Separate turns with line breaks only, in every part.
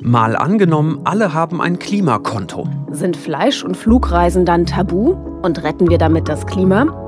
Mal angenommen, alle haben ein Klimakonto.
Sind Fleisch- und Flugreisen dann tabu? Und retten wir damit das Klima?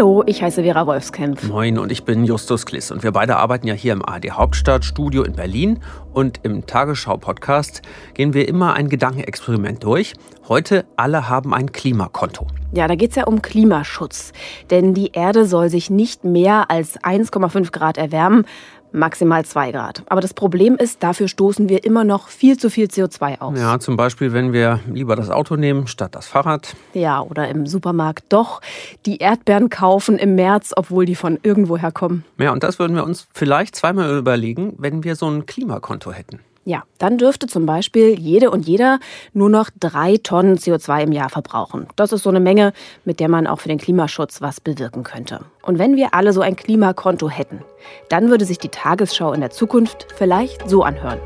Hallo, ich heiße Vera Wolfskämpf.
Moin, und ich bin Justus Kliss. Und wir beide arbeiten ja hier im ARD Hauptstadtstudio in Berlin. Und im Tagesschau-Podcast gehen wir immer ein Gedankenexperiment durch. Heute, alle haben ein Klimakonto.
Ja, da geht es ja um Klimaschutz. Denn die Erde soll sich nicht mehr als 1,5 Grad erwärmen, maximal 2 Grad. Aber das Problem ist, dafür stoßen wir immer noch viel zu viel CO2 aus.
Ja, zum Beispiel, wenn wir lieber das Auto nehmen statt das Fahrrad.
Ja, oder im Supermarkt doch die Erdbeeren kaufen im März, obwohl die von irgendwoher kommen.
Ja, und das würden wir uns vielleicht zweimal überlegen, wenn wir so ein Klimakonto hätten.
Ja, dann dürfte zum Beispiel jede und jeder nur noch drei Tonnen CO2 im Jahr verbrauchen. Das ist so eine Menge, mit der man auch für den Klimaschutz was bewirken könnte. Und wenn wir alle so ein Klimakonto hätten, dann würde sich die Tagesschau in der Zukunft vielleicht so anhören.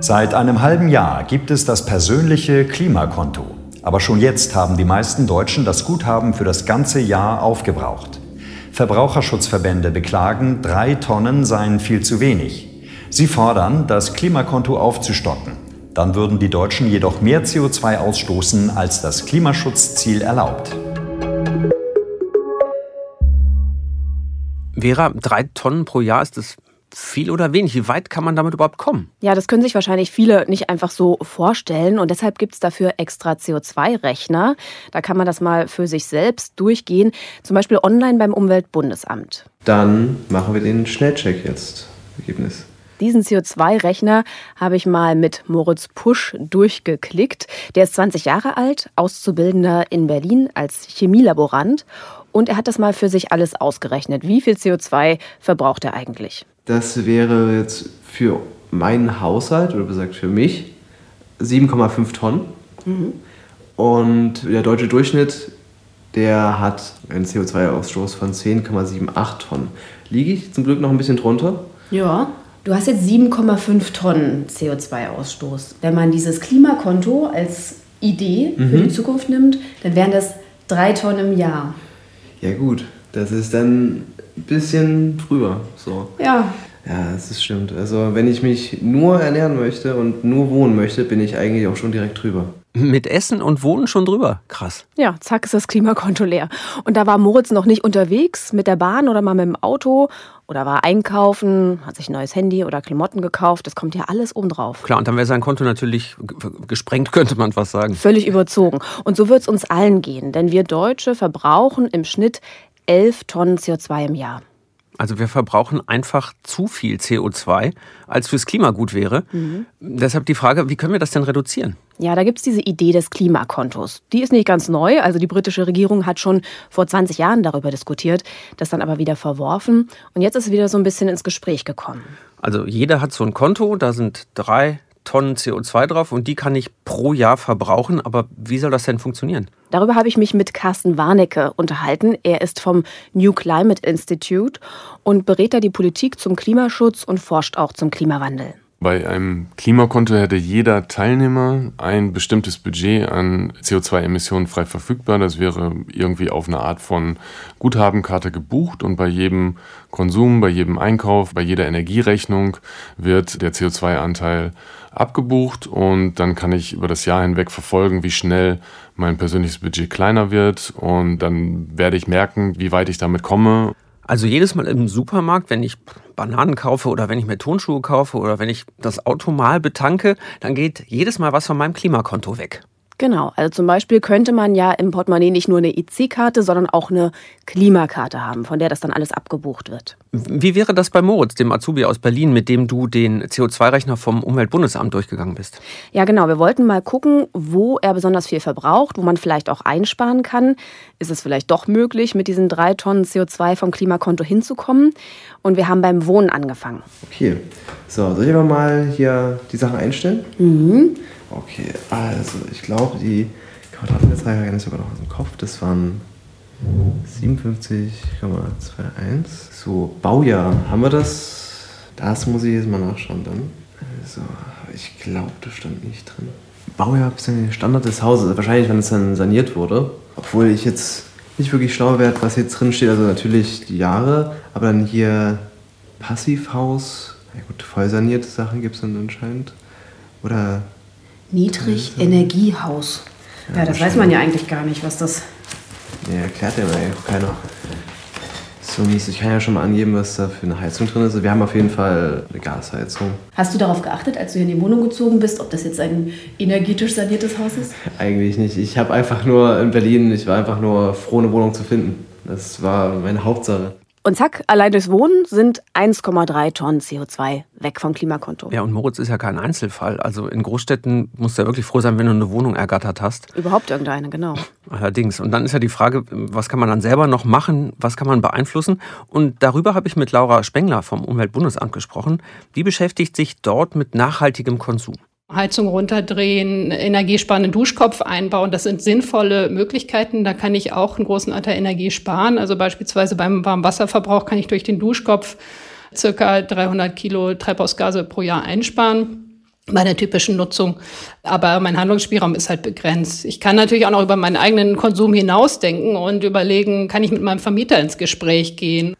Seit einem halben Jahr gibt es das persönliche Klimakonto. Aber schon jetzt haben die meisten Deutschen das Guthaben für das ganze Jahr aufgebraucht. Verbraucherschutzverbände beklagen, drei Tonnen seien viel zu wenig. Sie fordern, das Klimakonto aufzustocken. Dann würden die Deutschen jedoch mehr CO2 ausstoßen, als das Klimaschutzziel erlaubt.
Vera, drei Tonnen pro Jahr ist das viel oder wenig? Wie weit kann man damit überhaupt kommen?
Ja, das können sich wahrscheinlich viele nicht einfach so vorstellen. Und deshalb gibt es dafür extra CO2-Rechner. Da kann man das mal für sich selbst durchgehen, zum Beispiel online beim Umweltbundesamt.
Dann machen wir den Schnellcheck jetzt. Ergebnis.
Diesen CO2-Rechner habe ich mal mit Moritz Pusch durchgeklickt. Der ist 20 Jahre alt, Auszubildender in Berlin als Chemielaborant. Und er hat das mal für sich alles ausgerechnet. Wie viel CO2 verbraucht er eigentlich?
Das wäre jetzt für meinen Haushalt, oder besagt für mich, 7,5 Tonnen. Mhm. Und der deutsche Durchschnitt, der hat einen CO2-Ausstoß von 10,78 Tonnen. Liege ich zum Glück noch ein bisschen drunter?
Ja. Du hast jetzt 7,5 Tonnen CO2-Ausstoß. Wenn man dieses Klimakonto als Idee mhm. für die Zukunft nimmt, dann wären das drei Tonnen im Jahr.
Ja gut, das ist dann ein bisschen drüber. So.
Ja.
Ja, das stimmt. Also wenn ich mich nur ernähren möchte und nur wohnen möchte, bin ich eigentlich auch schon direkt drüber.
Mit Essen und Wohnen schon drüber. Krass.
Ja, zack ist das Klimakonto leer. Und da war Moritz noch nicht unterwegs mit der Bahn oder mal mit dem Auto oder war einkaufen, hat sich ein neues Handy oder Klamotten gekauft. Das kommt ja alles oben drauf.
Klar, und dann wäre sein Konto natürlich gesprengt, könnte man fast sagen.
Völlig überzogen. Und so wird es uns allen gehen, denn wir Deutsche verbrauchen im Schnitt 11 Tonnen CO2 im Jahr.
Also wir verbrauchen einfach zu viel CO2, als fürs Klima gut wäre. Mhm. Deshalb die Frage, wie können wir das denn reduzieren?
Ja, da gibt es diese Idee des Klimakontos. Die ist nicht ganz neu. Also die britische Regierung hat schon vor 20 Jahren darüber diskutiert, das dann aber wieder verworfen. Und jetzt ist es wieder so ein bisschen ins Gespräch gekommen.
Also jeder hat so ein Konto, da sind drei Tonnen CO2 drauf und die kann ich pro Jahr verbrauchen. Aber wie soll das denn funktionieren?
Darüber habe ich mich mit Carsten Warnecke unterhalten. Er ist vom New Climate Institute und berät da die Politik zum Klimaschutz und forscht auch zum Klimawandel.
Bei einem Klimakonto hätte jeder Teilnehmer ein bestimmtes Budget an CO2-Emissionen frei verfügbar. Das wäre irgendwie auf eine Art von Guthabenkarte gebucht und bei jedem Konsum, bei jedem Einkauf, bei jeder Energierechnung wird der CO2-Anteil abgebucht und dann kann ich über das Jahr hinweg verfolgen, wie schnell mein persönliches Budget kleiner wird und dann werde ich merken, wie weit ich damit komme.
Also jedes Mal im Supermarkt, wenn ich Bananen kaufe oder wenn ich mir Tonschuhe kaufe oder wenn ich das Auto mal betanke, dann geht jedes Mal was von meinem Klimakonto weg.
Genau, also zum Beispiel könnte man ja im Portemonnaie nicht nur eine EC-Karte, sondern auch eine Klimakarte haben, von der das dann alles abgebucht wird.
Wie wäre das bei Moritz, dem Azubi aus Berlin, mit dem du den CO2-Rechner vom Umweltbundesamt durchgegangen bist?
Ja, genau. Wir wollten mal gucken, wo er besonders viel verbraucht, wo man vielleicht auch einsparen kann. Ist es vielleicht doch möglich, mit diesen drei Tonnen CO2 vom Klimakonto hinzukommen? Und wir haben beim Wohnen angefangen.
Okay, so, soll ich aber mal hier die Sachen einstellen?
Mhm.
Okay, also ich glaube, die Quadratmeterzahl kenne ich sogar noch aus dem Kopf. Das waren 57,21. So, Baujahr, haben wir das? Das muss ich jetzt mal nachschauen dann. Also, ich glaube, das stand nicht drin. Baujahr bis der Standard des Hauses. Wahrscheinlich, wenn es dann saniert wurde. Obwohl ich jetzt nicht wirklich schlau werde, was hier drin steht. Also natürlich die Jahre, aber dann hier Passivhaus. Ja gut, voll sanierte Sachen gibt es dann anscheinend. Oder.
Niedrigenergiehaus. Ja, ja das weiß man ja eigentlich gar nicht, was das.
Ja, erklärt ja auch keiner. So mies. Ich kann ja schon mal angeben, was da für eine Heizung drin ist. Wir haben auf jeden Fall eine Gasheizung.
Hast du darauf geachtet, als du hier in die Wohnung gezogen bist, ob das jetzt ein energetisch saniertes Haus ist?
Eigentlich nicht. Ich habe einfach nur in Berlin, ich war einfach nur froh, eine Wohnung zu finden. Das war meine Hauptsache.
Und zack, allein durchs Wohnen sind 1,3 Tonnen CO2 weg vom Klimakonto.
Ja, und Moritz ist ja kein Einzelfall. Also in Großstädten musst du ja wirklich froh sein, wenn du eine Wohnung ergattert hast.
Überhaupt irgendeine, genau.
Allerdings. Und dann ist ja die Frage, was kann man dann selber noch machen? Was kann man beeinflussen? Und darüber habe ich mit Laura Spengler vom Umweltbundesamt gesprochen. Die beschäftigt sich dort mit nachhaltigem Konsum.
Heizung runterdrehen, energiesparenden Duschkopf einbauen. Das sind sinnvolle Möglichkeiten. Da kann ich auch einen großen Anteil Energie sparen. Also beispielsweise beim Warmwasserverbrauch kann ich durch den Duschkopf circa 300 Kilo Treibhausgase pro Jahr einsparen bei der typischen Nutzung. Aber mein Handlungsspielraum ist halt begrenzt. Ich kann natürlich auch noch über meinen eigenen Konsum hinausdenken und überlegen, kann ich mit meinem Vermieter ins Gespräch gehen?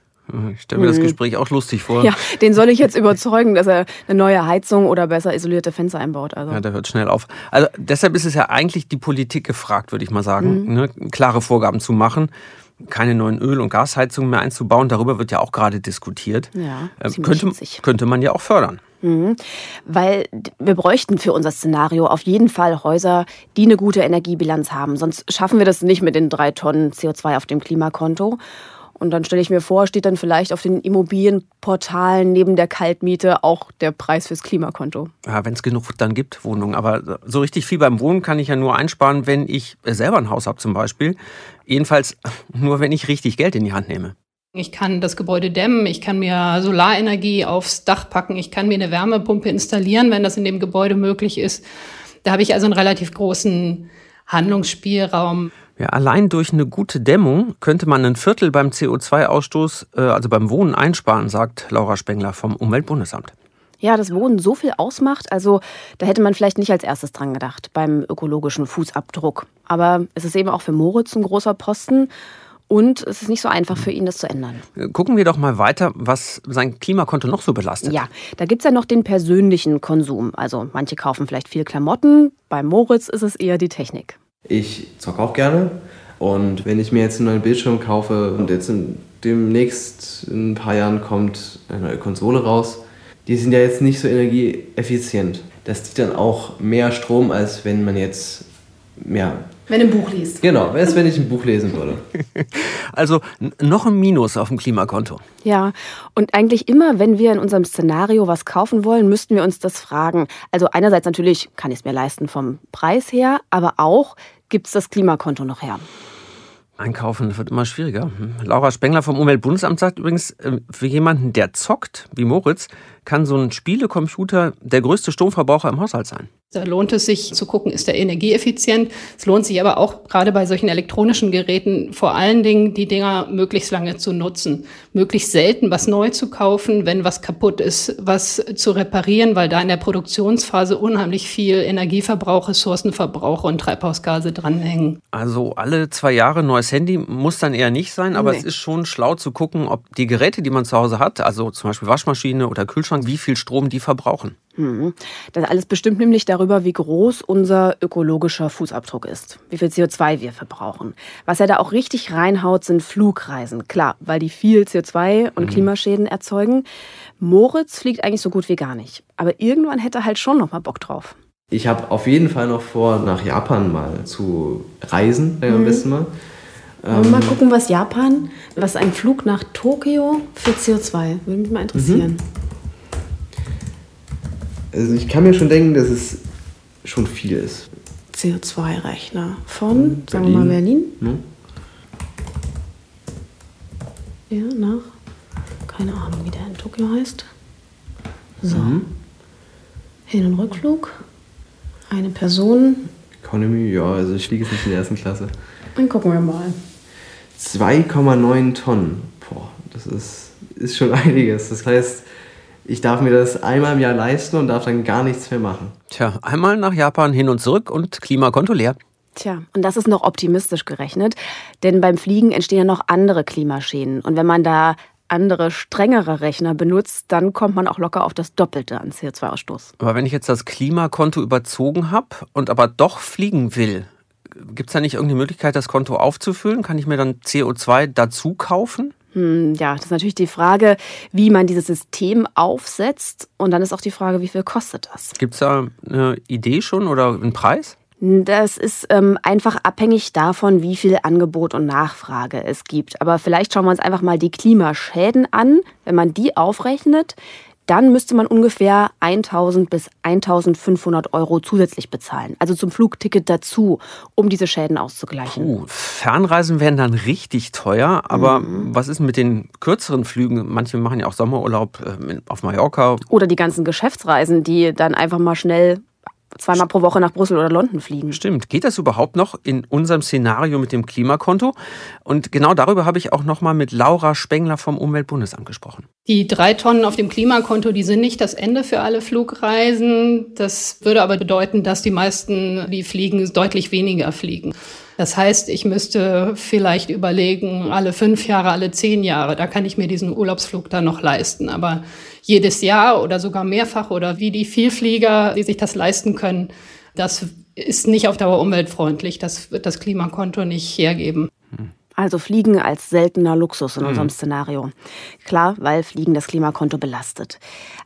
Ich stelle mir das mhm. Gespräch auch lustig vor.
Ja, den soll ich jetzt überzeugen, dass er eine neue Heizung oder besser isolierte Fenster einbaut.
Also. Ja, der hört schnell auf. Also deshalb ist es ja eigentlich die Politik gefragt, würde ich mal sagen, mhm. ne? klare Vorgaben zu machen keine neuen Öl- und Gasheizungen mehr einzubauen. Darüber wird ja auch gerade diskutiert.
Ja,
ähm, könnte, könnte man ja auch fördern.
Mhm. Weil wir bräuchten für unser Szenario auf jeden Fall Häuser, die eine gute Energiebilanz haben. Sonst schaffen wir das nicht mit den drei Tonnen CO2 auf dem Klimakonto. Und dann stelle ich mir vor, steht dann vielleicht auf den Immobilienportalen neben der Kaltmiete auch der Preis fürs Klimakonto.
Ja, wenn es genug dann gibt, Wohnungen. Aber so richtig viel beim Wohnen kann ich ja nur einsparen, wenn ich selber ein Haus habe zum Beispiel. Jedenfalls nur, wenn ich richtig Geld in die Hand nehme.
Ich kann das Gebäude dämmen, ich kann mir Solarenergie aufs Dach packen, ich kann mir eine Wärmepumpe installieren, wenn das in dem Gebäude möglich ist. Da habe ich also einen relativ großen Handlungsspielraum.
Ja, allein durch eine gute Dämmung könnte man ein Viertel beim CO2-Ausstoß, äh, also beim Wohnen, einsparen, sagt Laura Spengler vom Umweltbundesamt.
Ja, das Wohnen so viel ausmacht, also da hätte man vielleicht nicht als erstes dran gedacht beim ökologischen Fußabdruck. Aber es ist eben auch für Moritz ein großer Posten. Und es ist nicht so einfach für ihn, das zu ändern.
Gucken wir doch mal weiter, was sein Klimakonto noch so belastet.
Ja, da gibt es ja noch den persönlichen Konsum. Also manche kaufen vielleicht viel Klamotten, bei Moritz ist es eher die Technik.
Ich zocke auch gerne. Und wenn ich mir jetzt einen neuen Bildschirm kaufe und jetzt in, demnächst in ein paar Jahren kommt eine neue Konsole raus, die sind ja jetzt nicht so energieeffizient. Das zieht dann auch mehr Strom, als wenn man jetzt mehr.
Wenn ein Buch liest.
Genau, als wenn ich ein Buch lesen würde.
Also noch ein Minus auf dem Klimakonto.
Ja, und eigentlich immer, wenn wir in unserem Szenario was kaufen wollen, müssten wir uns das fragen. Also einerseits natürlich, kann ich es mir leisten vom Preis her, aber auch, gibt es das Klimakonto noch her?
Einkaufen wird immer schwieriger. Hm. Laura Spengler vom Umweltbundesamt sagt übrigens, äh, für jemanden, der zockt, wie Moritz, kann so ein Spielecomputer der größte Stromverbraucher im Haushalt sein.
Da lohnt es sich zu gucken, ist der energieeffizient. Es lohnt sich aber auch gerade bei solchen elektronischen Geräten vor allen Dingen, die Dinger möglichst lange zu nutzen. Möglichst selten was neu zu kaufen, wenn was kaputt ist, was zu reparieren, weil da in der Produktionsphase unheimlich viel Energieverbrauch, Ressourcenverbrauch und Treibhausgase dranhängen.
Also alle zwei Jahre neues Handy muss dann eher nicht sein, aber nee. es ist schon schlau zu gucken, ob die Geräte, die man zu Hause hat, also zum Beispiel Waschmaschine oder Kühlschrank, wie viel Strom die verbrauchen.
Mhm. Das alles bestimmt nämlich darüber, wie groß unser ökologischer Fußabdruck ist, wie viel CO2 wir verbrauchen. Was er da auch richtig reinhaut, sind Flugreisen. Klar, weil die viel CO2 und mhm. Klimaschäden erzeugen. Moritz fliegt eigentlich so gut wie gar nicht. Aber irgendwann hätte er halt schon noch mal Bock drauf.
Ich habe auf jeden Fall noch vor, nach Japan mal zu reisen, mhm. am besten mal.
Ähm, mal gucken, was Japan, was ein Flug nach Tokio für CO2, würde mich mal interessieren. Mhm.
Also ich kann mir schon denken, dass es schon viel ist.
CO2-Rechner von, Berlin. sagen wir mal, Berlin. Hm? Ja, nach, keine Ahnung, wie der in Tokio heißt. So. Mhm. Hin- und Rückflug. Eine Person.
Economy, ja, also ich fliege jetzt nicht in der ersten Klasse.
Dann gucken wir mal.
2,9 Tonnen. Boah, das ist, ist schon einiges. Das heißt, ich darf mir das einmal im Jahr leisten und darf dann gar nichts mehr machen.
Tja, einmal nach Japan hin und zurück und Klimakonto leer.
Tja, und das ist noch optimistisch gerechnet, denn beim Fliegen entstehen ja noch andere Klimaschäden. Und wenn man da andere, strengere Rechner benutzt, dann kommt man auch locker auf das Doppelte an CO2-Ausstoß.
Aber wenn ich jetzt das Klimakonto überzogen habe und aber doch fliegen will, gibt es da nicht irgendeine Möglichkeit, das Konto aufzufüllen? Kann ich mir dann CO2 dazu kaufen?
Hm, ja, das ist natürlich die Frage, wie man dieses System aufsetzt. Und dann ist auch die Frage, wie viel kostet das?
Gibt es da eine Idee schon oder einen Preis?
Das ist ähm, einfach abhängig davon, wie viel Angebot und Nachfrage es gibt. Aber vielleicht schauen wir uns einfach mal die Klimaschäden an. Wenn man die aufrechnet, dann müsste man ungefähr 1000 bis 1500 Euro zusätzlich bezahlen. Also zum Flugticket dazu, um diese Schäden auszugleichen.
Puh, Fernreisen wären dann richtig teuer. Aber mhm. was ist mit den kürzeren Flügen? Manche machen ja auch Sommerurlaub äh, auf Mallorca.
Oder die ganzen Geschäftsreisen, die dann einfach mal schnell zweimal pro Woche nach Brüssel oder London fliegen.
Stimmt. Geht das überhaupt noch in unserem Szenario mit dem Klimakonto? Und genau darüber habe ich auch noch mal mit Laura Spengler vom Umweltbundesamt gesprochen.
Die drei Tonnen auf dem Klimakonto, die sind nicht das Ende für alle Flugreisen. Das würde aber bedeuten, dass die meisten, die fliegen, deutlich weniger fliegen. Das heißt, ich müsste vielleicht überlegen, alle fünf Jahre, alle zehn Jahre, da kann ich mir diesen Urlaubsflug dann noch leisten. Aber jedes Jahr oder sogar mehrfach oder wie die Vielflieger, die sich das leisten können, das ist nicht auf Dauer umweltfreundlich. Das wird das Klimakonto nicht hergeben.
Also Fliegen als seltener Luxus in mhm. unserem Szenario. Klar, weil Fliegen das Klimakonto belastet.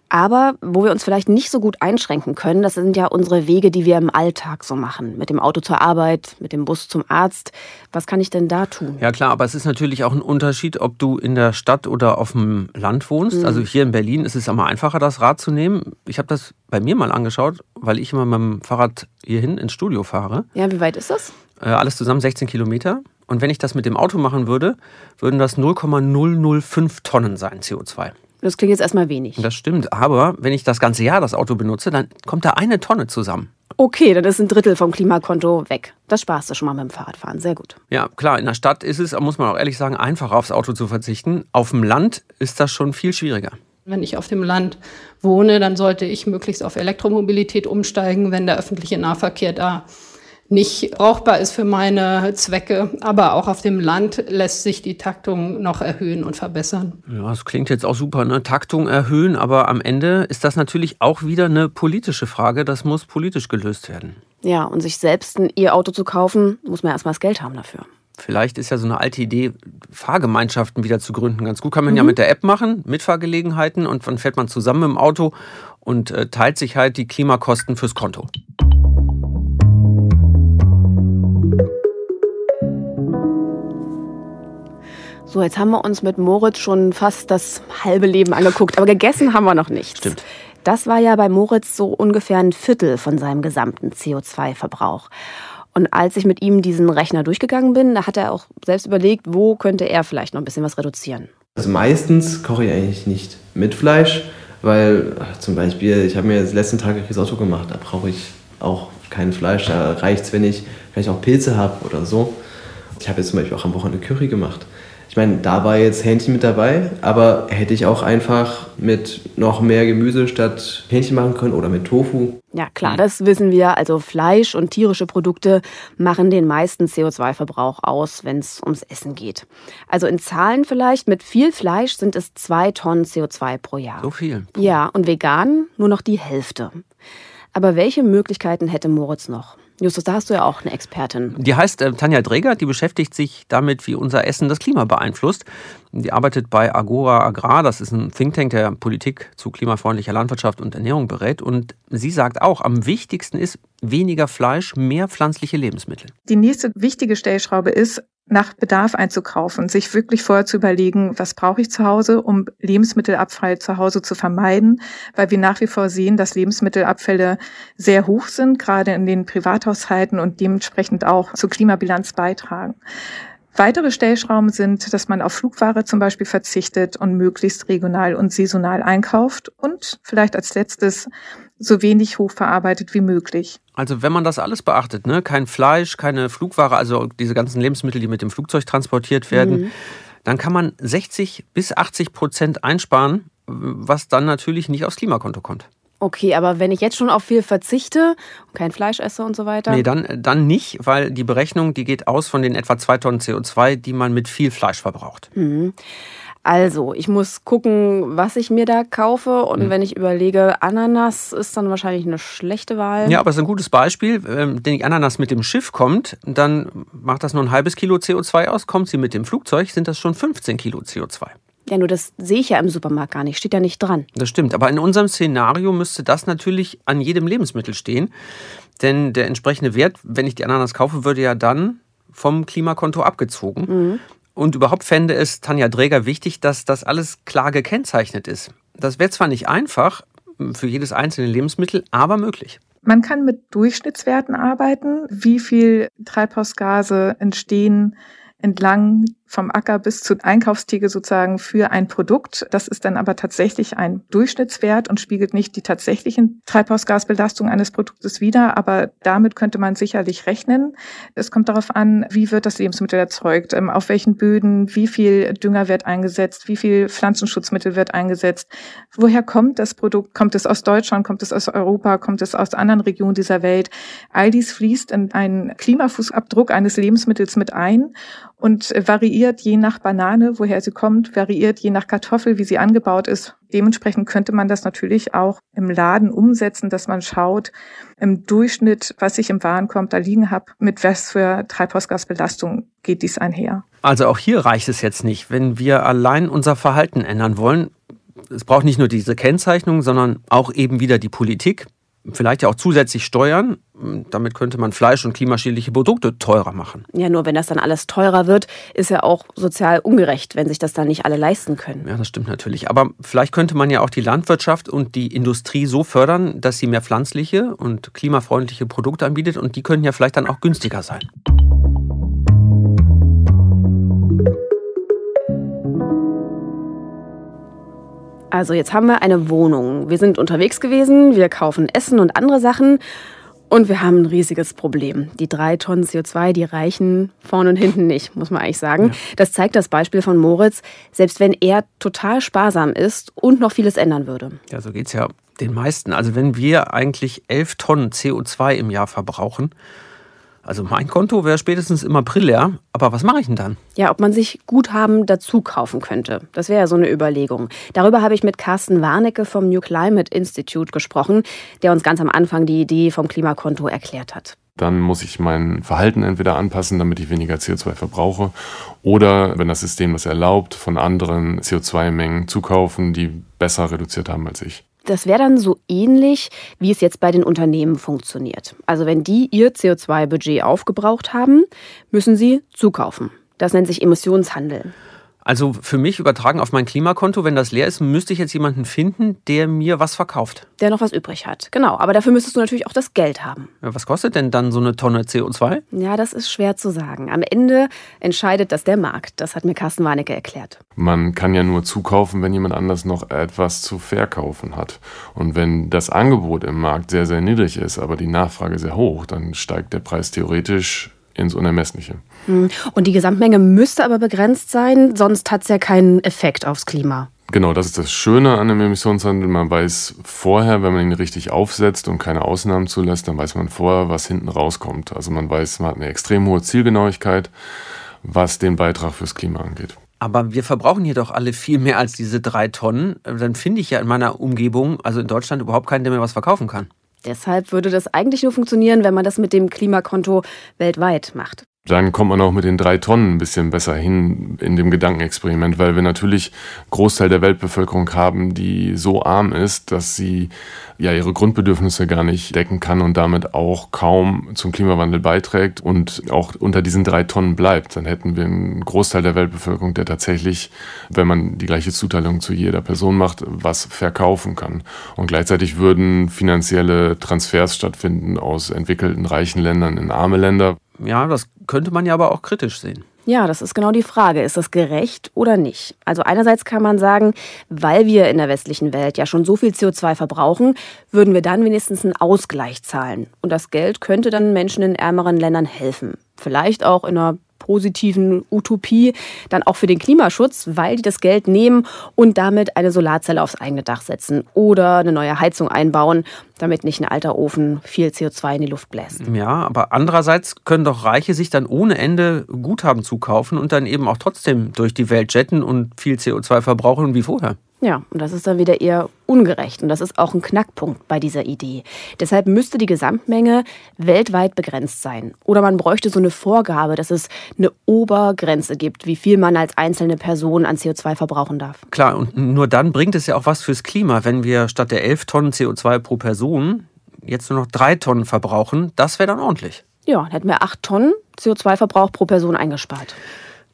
Aber wo wir uns vielleicht nicht so gut einschränken können, das sind ja unsere Wege, die wir im Alltag so machen. Mit dem Auto zur Arbeit, mit dem Bus zum Arzt. Was kann ich denn da tun?
Ja klar, aber es ist natürlich auch ein Unterschied, ob du in der Stadt oder auf dem Land wohnst. Mhm. Also hier in Berlin ist es immer einfacher, das Rad zu nehmen. Ich habe das bei mir mal angeschaut, weil ich immer mit dem Fahrrad hierhin ins Studio fahre.
Ja, wie weit ist das?
Äh, alles zusammen 16 Kilometer. Und wenn ich das mit dem Auto machen würde, würden das 0,005 Tonnen sein CO2.
Das klingt jetzt erstmal wenig.
Das stimmt, aber wenn ich das ganze Jahr das Auto benutze, dann kommt da eine Tonne zusammen.
Okay, dann ist ein Drittel vom Klimakonto weg. Das sparst du schon mal mit dem Fahrradfahren. Sehr gut.
Ja, klar, in der Stadt ist es, muss man auch ehrlich sagen, einfacher aufs Auto zu verzichten. Auf dem Land ist das schon viel schwieriger.
Wenn ich auf dem Land wohne, dann sollte ich möglichst auf Elektromobilität umsteigen, wenn der öffentliche Nahverkehr da nicht brauchbar ist für meine Zwecke. Aber auch auf dem Land lässt sich die Taktung noch erhöhen und verbessern.
Ja, das klingt jetzt auch super, ne? Taktung erhöhen, aber am Ende ist das natürlich auch wieder eine politische Frage. Das muss politisch gelöst werden.
Ja, und sich selbst ein E-Auto zu kaufen, muss man erstmal das Geld haben dafür.
Vielleicht ist ja so eine alte Idee, Fahrgemeinschaften wieder zu gründen. Ganz gut kann man mhm. ja mit der App machen, Mitfahrgelegenheiten und dann fährt man zusammen im Auto und äh, teilt sich halt die Klimakosten fürs Konto.
So, jetzt haben wir uns mit Moritz schon fast das halbe Leben angeguckt, aber gegessen haben wir noch nicht.
Stimmt.
Das war ja bei Moritz so ungefähr ein Viertel von seinem gesamten CO2-Verbrauch. Und als ich mit ihm diesen Rechner durchgegangen bin, da hat er auch selbst überlegt, wo könnte er vielleicht noch ein bisschen was reduzieren.
Also meistens koche ich eigentlich nicht mit Fleisch, weil ach, zum Beispiel, ich habe mir jetzt letzten Tag Risotto gemacht, da brauche ich auch kein Fleisch. Da reicht es, wenn ich vielleicht auch Pilze habe oder so. Ich habe jetzt zum Beispiel auch am Wochenende Curry gemacht. Ich meine, da war jetzt Hähnchen mit dabei, aber hätte ich auch einfach mit noch mehr Gemüse statt Hähnchen machen können oder mit Tofu.
Ja, klar, das wissen wir. Also Fleisch und tierische Produkte machen den meisten CO2-Verbrauch aus, wenn es ums Essen geht. Also in Zahlen vielleicht, mit viel Fleisch sind es zwei Tonnen CO2 pro Jahr.
So viel?
Ja, und vegan nur noch die Hälfte. Aber welche Möglichkeiten hätte Moritz noch? Justus, da hast du ja auch eine Expertin.
Die heißt äh, Tanja Dreger, die beschäftigt sich damit, wie unser Essen das Klima beeinflusst. Die arbeitet bei Agora Agrar, das ist ein Think Tank, der Politik zu klimafreundlicher Landwirtschaft und Ernährung berät. Und sie sagt auch, am wichtigsten ist weniger Fleisch, mehr pflanzliche Lebensmittel.
Die nächste wichtige Stellschraube ist, nach Bedarf einzukaufen, sich wirklich vorher zu überlegen, was brauche ich zu Hause, um Lebensmittelabfall zu Hause zu vermeiden, weil wir nach wie vor sehen, dass Lebensmittelabfälle sehr hoch sind, gerade in den Privathaushalten und dementsprechend auch zur Klimabilanz beitragen. Weitere Stellschrauben sind, dass man auf Flugware zum Beispiel verzichtet und möglichst regional und saisonal einkauft und vielleicht als letztes so wenig hochverarbeitet wie möglich.
Also wenn man das alles beachtet, ne? kein Fleisch, keine Flugware, also diese ganzen Lebensmittel, die mit dem Flugzeug transportiert werden, mhm. dann kann man 60 bis 80 Prozent einsparen, was dann natürlich nicht aufs Klimakonto kommt.
Okay, aber wenn ich jetzt schon auf viel verzichte und kein Fleisch esse und so weiter?
Nee, dann, dann nicht, weil die Berechnung, die geht aus von den etwa zwei Tonnen CO2, die man mit viel Fleisch verbraucht.
Mhm. Also, ich muss gucken, was ich mir da kaufe. Und mhm. wenn ich überlege, Ananas ist dann wahrscheinlich eine schlechte Wahl.
Ja, aber es ist ein gutes Beispiel. Wenn die Ananas mit dem Schiff kommt, dann macht das nur ein halbes Kilo CO2 aus. Kommt sie mit dem Flugzeug, sind das schon 15 Kilo CO2.
Ja, nur das sehe ich ja im Supermarkt gar nicht, steht ja nicht dran.
Das stimmt, aber in unserem Szenario müsste das natürlich an jedem Lebensmittel stehen. Denn der entsprechende Wert, wenn ich die Ananas kaufe, würde ja dann vom Klimakonto abgezogen. Mhm. Und überhaupt fände es Tanja Dräger wichtig, dass das alles klar gekennzeichnet ist. Das wäre zwar nicht einfach für jedes einzelne Lebensmittel, aber möglich.
Man kann mit Durchschnittswerten arbeiten, wie viel Treibhausgase entstehen entlang vom Acker bis zur Einkaufstheke sozusagen für ein Produkt. Das ist dann aber tatsächlich ein Durchschnittswert und spiegelt nicht die tatsächlichen Treibhausgasbelastungen eines Produktes wider, aber damit könnte man sicherlich rechnen. Es kommt darauf an, wie wird das Lebensmittel erzeugt, ähm, auf welchen Böden, wie viel Dünger wird eingesetzt, wie viel Pflanzenschutzmittel wird eingesetzt, woher kommt das Produkt, kommt es aus Deutschland, kommt es aus Europa, kommt es aus anderen Regionen dieser Welt. All dies fließt in einen Klimafußabdruck eines Lebensmittels mit ein und variiert je nach Banane, woher sie kommt, variiert je nach Kartoffel, wie sie angebaut ist. Dementsprechend könnte man das natürlich auch im Laden umsetzen, dass man schaut, im Durchschnitt, was ich im Warenkorb da liegen habe, mit was für Treibhausgasbelastung geht dies einher.
Also auch hier reicht es jetzt nicht, wenn wir allein unser Verhalten ändern wollen. Es braucht nicht nur diese Kennzeichnung, sondern auch eben wieder die Politik, vielleicht ja auch zusätzlich steuern. Damit könnte man Fleisch- und klimaschädliche Produkte teurer machen.
Ja, nur wenn das dann alles teurer wird, ist ja auch sozial ungerecht, wenn sich das dann nicht alle leisten können.
Ja, das stimmt natürlich. Aber vielleicht könnte man ja auch die Landwirtschaft und die Industrie so fördern, dass sie mehr pflanzliche und klimafreundliche Produkte anbietet und die könnten ja vielleicht dann auch günstiger sein.
Also jetzt haben wir eine Wohnung. Wir sind unterwegs gewesen, wir kaufen Essen und andere Sachen und wir haben ein riesiges Problem. Die drei Tonnen CO2, die reichen vorne und hinten nicht, muss man eigentlich sagen. Ja. Das zeigt das Beispiel von Moritz, selbst wenn er total sparsam ist und noch vieles ändern würde.
Ja, so geht es ja den meisten. Also wenn wir eigentlich elf Tonnen CO2 im Jahr verbrauchen, also mein Konto wäre spätestens im April leer. Aber was mache ich denn dann?
Ja, ob man sich Guthaben dazu kaufen könnte. Das wäre ja so eine Überlegung. Darüber habe ich mit Carsten Warnecke vom New Climate Institute gesprochen, der uns ganz am Anfang die Idee vom Klimakonto erklärt hat.
Dann muss ich mein Verhalten entweder anpassen, damit ich weniger CO2 verbrauche, oder wenn das System das erlaubt, von anderen CO2-Mengen zukaufen, die besser reduziert haben als ich.
Das wäre dann so ähnlich, wie es jetzt bei den Unternehmen funktioniert. Also wenn die ihr CO2-Budget aufgebraucht haben, müssen sie zukaufen. Das nennt sich Emissionshandel.
Also für mich übertragen auf mein Klimakonto, wenn das leer ist, müsste ich jetzt jemanden finden, der mir was verkauft.
Der noch was übrig hat, genau. Aber dafür müsstest du natürlich auch das Geld haben.
Ja, was kostet denn dann so eine Tonne CO2?
Ja, das ist schwer zu sagen. Am Ende entscheidet das der Markt. Das hat mir Carsten Warnecke erklärt.
Man kann ja nur zukaufen, wenn jemand anders noch etwas zu verkaufen hat. Und wenn das Angebot im Markt sehr, sehr niedrig ist, aber die Nachfrage sehr hoch, dann steigt der Preis theoretisch ins Unermessliche.
Hm. Und die Gesamtmenge müsste aber begrenzt sein, sonst hat es ja keinen Effekt aufs Klima.
Genau, das ist das Schöne an dem Emissionshandel. Man weiß vorher, wenn man ihn richtig aufsetzt und keine Ausnahmen zulässt, dann weiß man vorher, was hinten rauskommt. Also man weiß, man hat eine extrem hohe Zielgenauigkeit, was den Beitrag fürs Klima angeht.
Aber wir verbrauchen hier doch alle viel mehr als diese drei Tonnen. Dann finde ich ja in meiner Umgebung, also in Deutschland, überhaupt keinen, der mir was verkaufen kann.
Deshalb würde das eigentlich nur funktionieren, wenn man das mit dem Klimakonto weltweit macht.
Dann kommt man auch mit den drei Tonnen ein bisschen besser hin in dem Gedankenexperiment, weil wir natürlich Großteil der Weltbevölkerung haben, die so arm ist, dass sie ja ihre Grundbedürfnisse gar nicht decken kann und damit auch kaum zum Klimawandel beiträgt und auch unter diesen drei Tonnen bleibt. Dann hätten wir einen Großteil der Weltbevölkerung, der tatsächlich, wenn man die gleiche Zuteilung zu jeder Person macht, was verkaufen kann. Und gleichzeitig würden finanzielle Transfers stattfinden aus entwickelten reichen Ländern in arme Länder.
Ja, das könnte man ja aber auch kritisch sehen.
Ja, das ist genau die Frage. Ist das gerecht oder nicht? Also einerseits kann man sagen, weil wir in der westlichen Welt ja schon so viel CO2 verbrauchen, würden wir dann wenigstens einen Ausgleich zahlen. Und das Geld könnte dann Menschen in ärmeren Ländern helfen. Vielleicht auch in einer positiven Utopie dann auch für den Klimaschutz, weil die das Geld nehmen und damit eine Solarzelle aufs eigene Dach setzen oder eine neue Heizung einbauen, damit nicht ein alter Ofen viel CO2 in die Luft bläst.
Ja, aber andererseits können doch Reiche sich dann ohne Ende Guthaben zukaufen und dann eben auch trotzdem durch die Welt jetten und viel CO2 verbrauchen wie vorher.
Ja, und das ist dann wieder eher ungerecht. Und das ist auch ein Knackpunkt bei dieser Idee. Deshalb müsste die Gesamtmenge weltweit begrenzt sein. Oder man bräuchte so eine Vorgabe, dass es eine Obergrenze gibt, wie viel man als einzelne Person an CO2 verbrauchen darf.
Klar, und nur dann bringt es ja auch was fürs Klima, wenn wir statt der 11 Tonnen CO2 pro Person jetzt nur noch drei Tonnen verbrauchen. Das wäre dann ordentlich.
Ja, dann hätten wir acht Tonnen CO2-Verbrauch pro Person eingespart.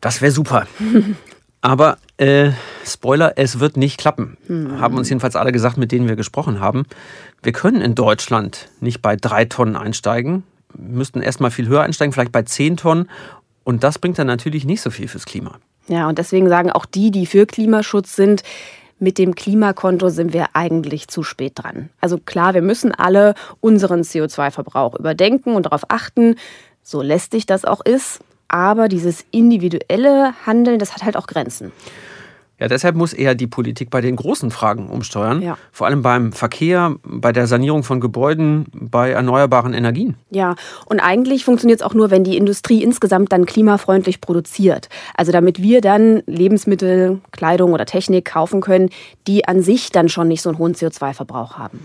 Das wäre super. Aber äh, Spoiler, es wird nicht klappen. Hm. Haben uns jedenfalls alle gesagt, mit denen wir gesprochen haben. Wir können in Deutschland nicht bei drei Tonnen einsteigen. Wir müssten erstmal viel höher einsteigen, vielleicht bei zehn Tonnen. Und das bringt dann natürlich nicht so viel fürs Klima.
Ja, und deswegen sagen auch die, die für Klimaschutz sind, mit dem Klimakonto sind wir eigentlich zu spät dran. Also klar, wir müssen alle unseren CO2-Verbrauch überdenken und darauf achten, so lästig das auch ist. Aber dieses individuelle Handeln, das hat halt auch Grenzen.
Ja, deshalb muss eher die Politik bei den großen Fragen umsteuern. Ja. Vor allem beim Verkehr, bei der Sanierung von Gebäuden, bei erneuerbaren Energien.
Ja, und eigentlich funktioniert es auch nur, wenn die Industrie insgesamt dann klimafreundlich produziert. Also damit wir dann Lebensmittel, Kleidung oder Technik kaufen können, die an sich dann schon nicht so einen hohen CO2-Verbrauch haben.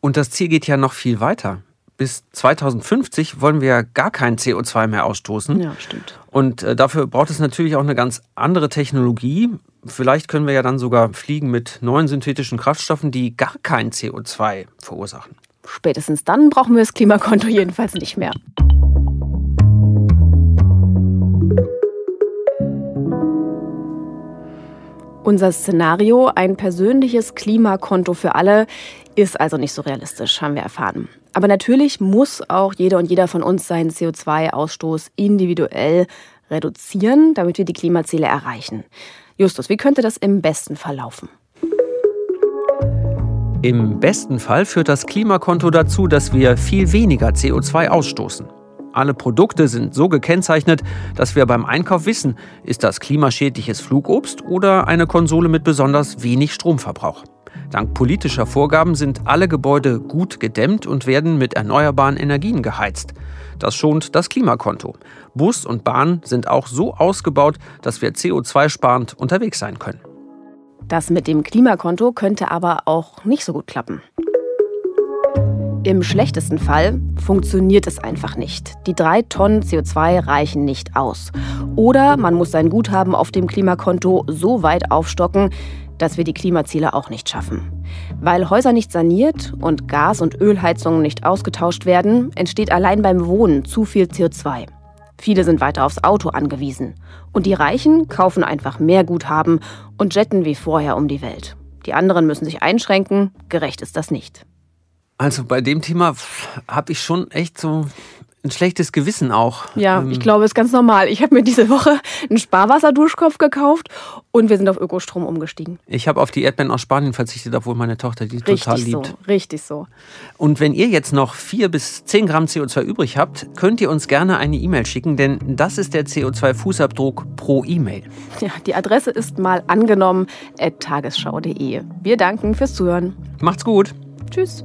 Und das Ziel geht ja noch viel weiter bis 2050 wollen wir gar kein CO2 mehr ausstoßen.
Ja, stimmt.
Und äh, dafür braucht es natürlich auch eine ganz andere Technologie. Vielleicht können wir ja dann sogar fliegen mit neuen synthetischen Kraftstoffen, die gar kein CO2 verursachen.
Spätestens dann brauchen wir das Klimakonto jedenfalls nicht mehr. Unser Szenario, ein persönliches Klimakonto für alle, ist also nicht so realistisch, haben wir erfahren. Aber natürlich muss auch jeder und jeder von uns seinen CO2-Ausstoß individuell reduzieren, damit wir die Klimaziele erreichen. Justus, wie könnte das im besten Fall laufen?
Im besten Fall führt das Klimakonto dazu, dass wir viel weniger CO2 ausstoßen. Alle Produkte sind so gekennzeichnet, dass wir beim Einkauf wissen, ist das klimaschädliches Flugobst oder eine Konsole mit besonders wenig Stromverbrauch. Dank politischer Vorgaben sind alle Gebäude gut gedämmt und werden mit erneuerbaren Energien geheizt. Das schont das Klimakonto. Bus und Bahn sind auch so ausgebaut, dass wir CO2-sparend unterwegs sein können.
Das mit dem Klimakonto könnte aber auch nicht so gut klappen. Im schlechtesten Fall funktioniert es einfach nicht. Die drei Tonnen CO2 reichen nicht aus. Oder man muss sein Guthaben auf dem Klimakonto so weit aufstocken, dass wir die Klimaziele auch nicht schaffen. Weil Häuser nicht saniert und Gas- und Ölheizungen nicht ausgetauscht werden, entsteht allein beim Wohnen zu viel CO2. Viele sind weiter aufs Auto angewiesen. Und die Reichen kaufen einfach mehr Guthaben und jetten wie vorher um die Welt. Die anderen müssen sich einschränken. Gerecht ist das nicht.
Also bei dem Thema habe ich schon echt so ein schlechtes Gewissen auch.
Ja, ähm, ich glaube, es ist ganz normal. Ich habe mir diese Woche einen Sparwasserduschkopf gekauft und wir sind auf Ökostrom umgestiegen.
Ich habe auf die Erdbeeren aus Spanien verzichtet, obwohl meine Tochter die
richtig
total liebt.
So, richtig so.
Und wenn ihr jetzt noch vier bis zehn Gramm CO2 übrig habt, könnt ihr uns gerne eine E-Mail schicken, denn das ist der CO2-Fußabdruck pro E-Mail.
Ja, die Adresse ist mal angenommen at tagesschau.de. Wir danken fürs Zuhören.
Macht's gut.
Tschüss.